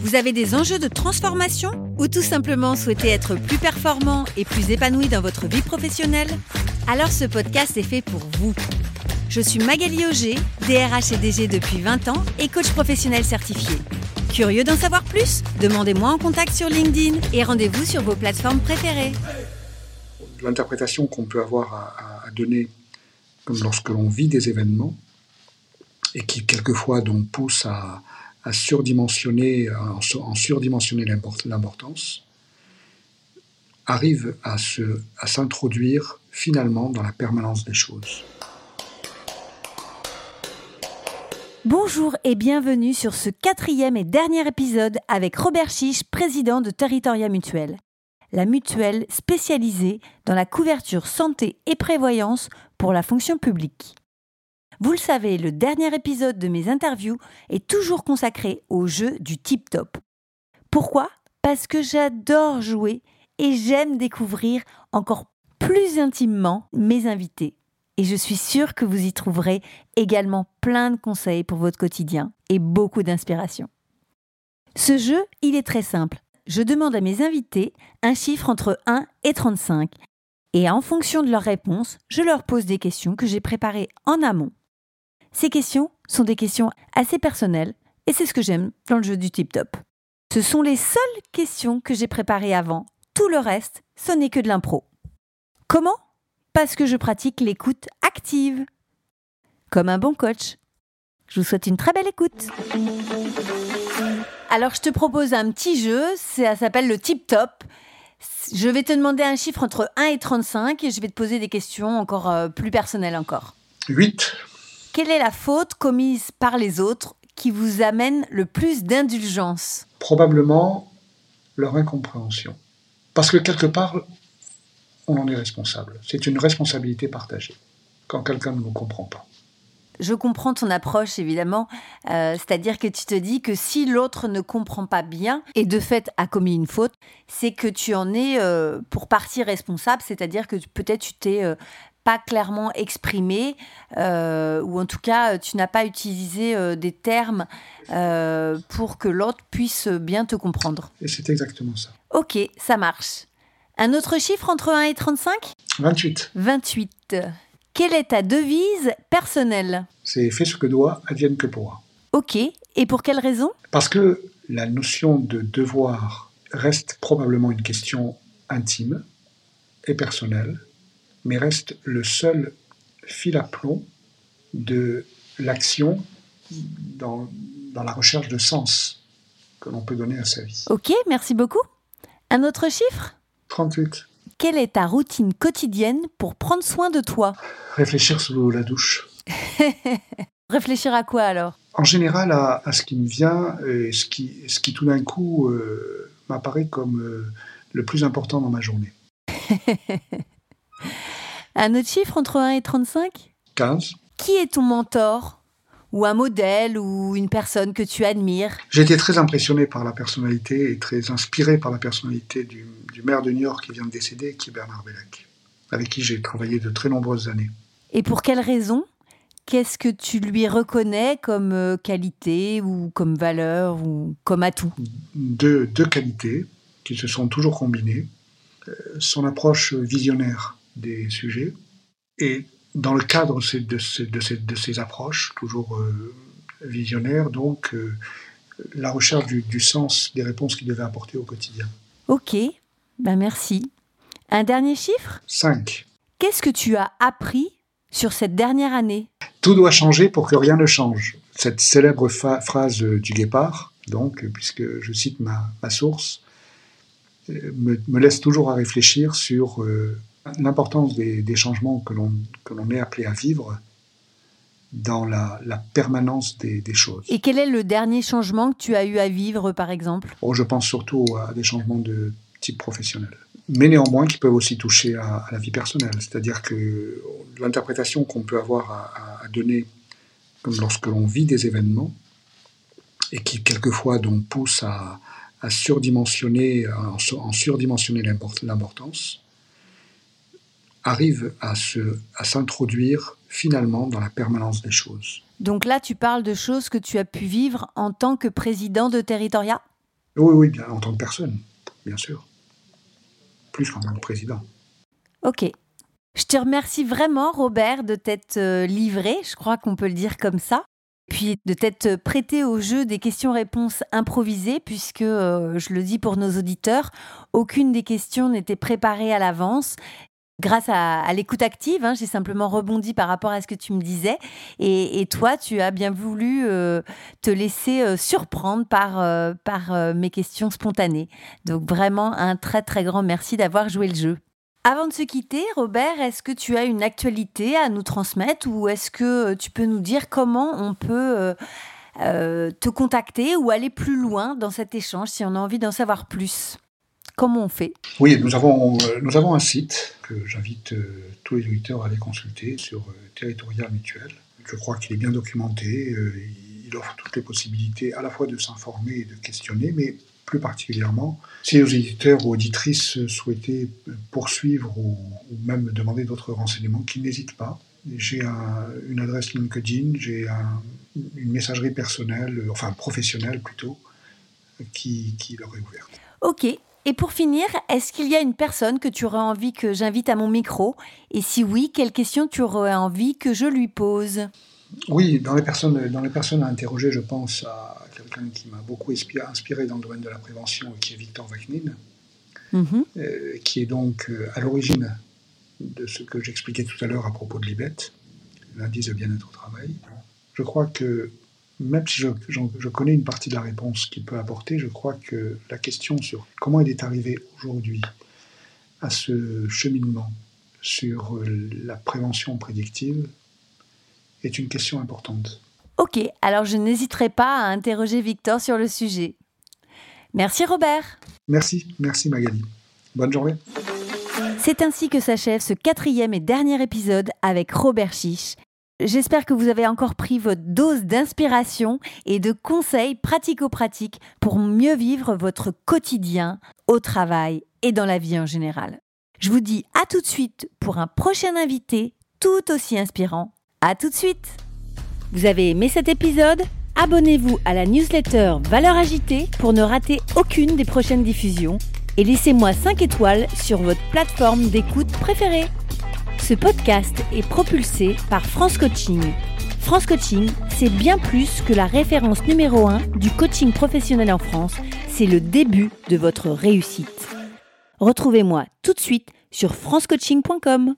vous avez des enjeux de transformation ou tout simplement souhaitez être plus performant et plus épanoui dans votre vie professionnelle? Alors ce podcast est fait pour vous. Je suis Magali Auger, DRH et DG depuis 20 ans et coach professionnel certifié. Curieux d'en savoir plus? Demandez-moi en contact sur LinkedIn et rendez-vous sur vos plateformes préférées. L'interprétation qu'on peut avoir à, à donner comme lorsque l'on vit des événements et qui quelquefois donc pousse à, à surdimensionner, en, en surdimensionner l'importance, arrive à s'introduire finalement dans la permanence des choses. Bonjour et bienvenue sur ce quatrième et dernier épisode avec Robert Chiche, président de Territoria Mutuelle. La mutuelle spécialisée dans la couverture santé et prévoyance pour la fonction publique. Vous le savez, le dernier épisode de mes interviews est toujours consacré au jeu du tip-top. Pourquoi? Parce que j'adore jouer et j'aime découvrir encore plus intimement mes invités. Et je suis sûre que vous y trouverez également plein de conseils pour votre quotidien et beaucoup d'inspiration. Ce jeu, il est très simple. Je demande à mes invités un chiffre entre 1 et 35. Et en fonction de leurs réponses, je leur pose des questions que j'ai préparées en amont. Ces questions sont des questions assez personnelles et c'est ce que j'aime dans le jeu du tip top. Ce sont les seules questions que j'ai préparées avant. Tout le reste, ce n'est que de l'impro. Comment? Parce que je pratique l'écoute active. Comme un bon coach. Je vous souhaite une très belle écoute. Alors je te propose un petit jeu, ça s'appelle le tip top. Je vais te demander un chiffre entre 1 et 35 et je vais te poser des questions encore euh, plus personnelles encore. 8. Quelle est la faute commise par les autres qui vous amène le plus d'indulgence? Probablement leur incompréhension. Parce que quelque part, on en est responsable. C'est une responsabilité partagée quand quelqu'un ne nous comprend pas. Je comprends ton approche, évidemment. Euh, C'est-à-dire que tu te dis que si l'autre ne comprend pas bien et de fait a commis une faute, c'est que tu en es euh, pour partie responsable. C'est-à-dire que peut-être tu t'es euh, pas clairement exprimé, euh, ou en tout cas, tu n'as pas utilisé euh, des termes euh, pour que l'autre puisse bien te comprendre. Et c'est exactement ça. Ok, ça marche. Un autre chiffre entre 1 et 35 28. 28. Quelle est ta devise personnelle? C'est fait ce que doit, advienne que pourra. Ok, et pour quelle raison? Parce que la notion de devoir reste probablement une question intime et personnelle, mais reste le seul fil à plomb de l'action dans, dans la recherche de sens que l'on peut donner à sa vie. Ok, merci beaucoup. Un autre chiffre? 38. Quelle est ta routine quotidienne pour prendre soin de toi? Réfléchir sous la douche. Réfléchir à quoi alors? En général, à, à, ce qui me vient et ce qui, ce qui tout d'un coup euh, m'apparaît comme euh, le plus important dans ma journée. un autre chiffre entre 1 et 35 15. Qui est ton mentor? Ou un modèle ou une personne que tu admires? J'ai été très impressionné par la personnalité et très inspiré par la personnalité du, du maire de New York qui vient de décéder, qui est Bernard Bellac, avec qui j'ai travaillé de très nombreuses années. Et pour quelle raison? Qu'est-ce que tu lui reconnais comme euh, qualité ou comme valeur ou comme atout? Deux, deux qualités qui se sont toujours combinées. Euh, son approche visionnaire des sujets et dans le cadre de ces, de ces, de ces, de ces approches, toujours euh, visionnaires, donc euh, la recherche du, du, sens des réponses qu'il devait apporter au quotidien. Ok, ben merci. Un dernier chiffre? 5. Qu'est-ce que tu as appris sur cette dernière année? Tout doit changer pour que rien ne change. Cette célèbre phrase du guépard, donc, puisque je cite ma, ma source, me, me, laisse toujours à réfléchir sur euh, l'importance des, des, changements que l'on est appelé à vivre dans la, la permanence des, des, choses. Et quel est le dernier changement que tu as eu à vivre, par exemple? Oh, Je pense surtout à des changements de type professionnel. mais néanmoins qui peuvent aussi toucher à, la vie personnelle. C'est-à-dire que l'interprétation qu'on peut avoir à, donner comme lorsque l'on vit des événements, et qui quelquefois donc pousse à, surdimensionner, en, surdimensionner l'importance, arrive à, à s'introduire finalement dans la permanence des choses. Donc là, tu parles de choses que tu as pu vivre en tant que président de Territoria? Oui, oui, bien, en tant que personne, bien sûr. Plus qu'en tant que président. Ok. Je te remercie vraiment, Robert, de t'être euh, livré, je crois qu'on peut le dire comme ça, puis de t'être prêté au jeu des questions-réponses improvisées, puisque, euh, je le dis pour nos auditeurs, aucune des questions n'était préparée à l'avance grâce à, l'écoute active. Hein, j'ai simplement rebondi par rapport à ce que tu me disais. Et, toi, tu as bien voulu euh, te laisser euh, surprendre par, euh, par mes questions spontanées. Donc vraiment un très très grand merci d'avoir joué le jeu. Avant de se quitter, Robert, est-ce que tu as une actualité à nous transmettre ou est-ce que tu peux nous dire comment on peut te contacter ou aller plus loin dans cet échange si on a envie d'en savoir plus? Comment on fait? Oui, nous avons, euh, nous avons un site que j'invite euh, tous les auditeurs à aller consulter sur euh, Territoria Mutuel. Je crois qu'il est bien documenté. il offre toutes les possibilités à la fois de s'informer et de questionner, mais plus particulièrement, si les auditeurs ou auditrices souhaitaient poursuivre ou, même demander d'autres renseignements, qu'ils n'hésitent pas. J'ai une adresse LinkedIn, j'ai une messagerie personnelle, enfin professionnelle plutôt, qui, qui leur est ouverte. Ok, et pour finir, est-ce qu'il y a une personne que tu aurais envie que j'invite à mon micro? Et si oui, quelle question tu aurais envie que je lui pose? Oui, dans les, personnes, dans les personnes à interroger, je pense à quelqu'un qui m'a beaucoup inspiré dans le domaine de la prévention, qui est Victor Vaknin, mhm. euh, qui est donc euh, à l'origine de ce que j'expliquais tout à l'heure à propos de l'IBET, l'indice de bien-être au travail. Je crois que même si je, connais une partie de la réponse qu'il peut apporter, je crois que la question sur comment il est arrivé aujourd'hui à ce cheminement sur euh, la prévention prédictive est une question importante. Ok, alors je n'hésiterai pas à interroger Victor sur le sujet. Merci Robert. Merci, merci Magali. Bonne journée. C'est ainsi que s'achève ce quatrième et dernier épisode avec Robert Chiche, J'espère que vous avez encore pris votre dose d'inspiration et de conseils pratico-pratiques pour mieux vivre votre quotidien au travail et dans la vie en général. Je vous dis à tout de suite pour un prochain invité tout aussi inspirant. À tout de suite. Vous avez aimé cet épisode? Abonnez-vous à la newsletter Valeurs agitée pour ne rater aucune des prochaines diffusions et laissez-moi 5 étoiles sur votre plateforme d'écoute préférée. Ce podcast est propulsé par France Coaching. France Coaching, c'est bien plus que la référence numéro 1 du coaching professionnel en France, c'est le début de votre réussite. Retrouvez-moi tout de suite sur francecoaching.com.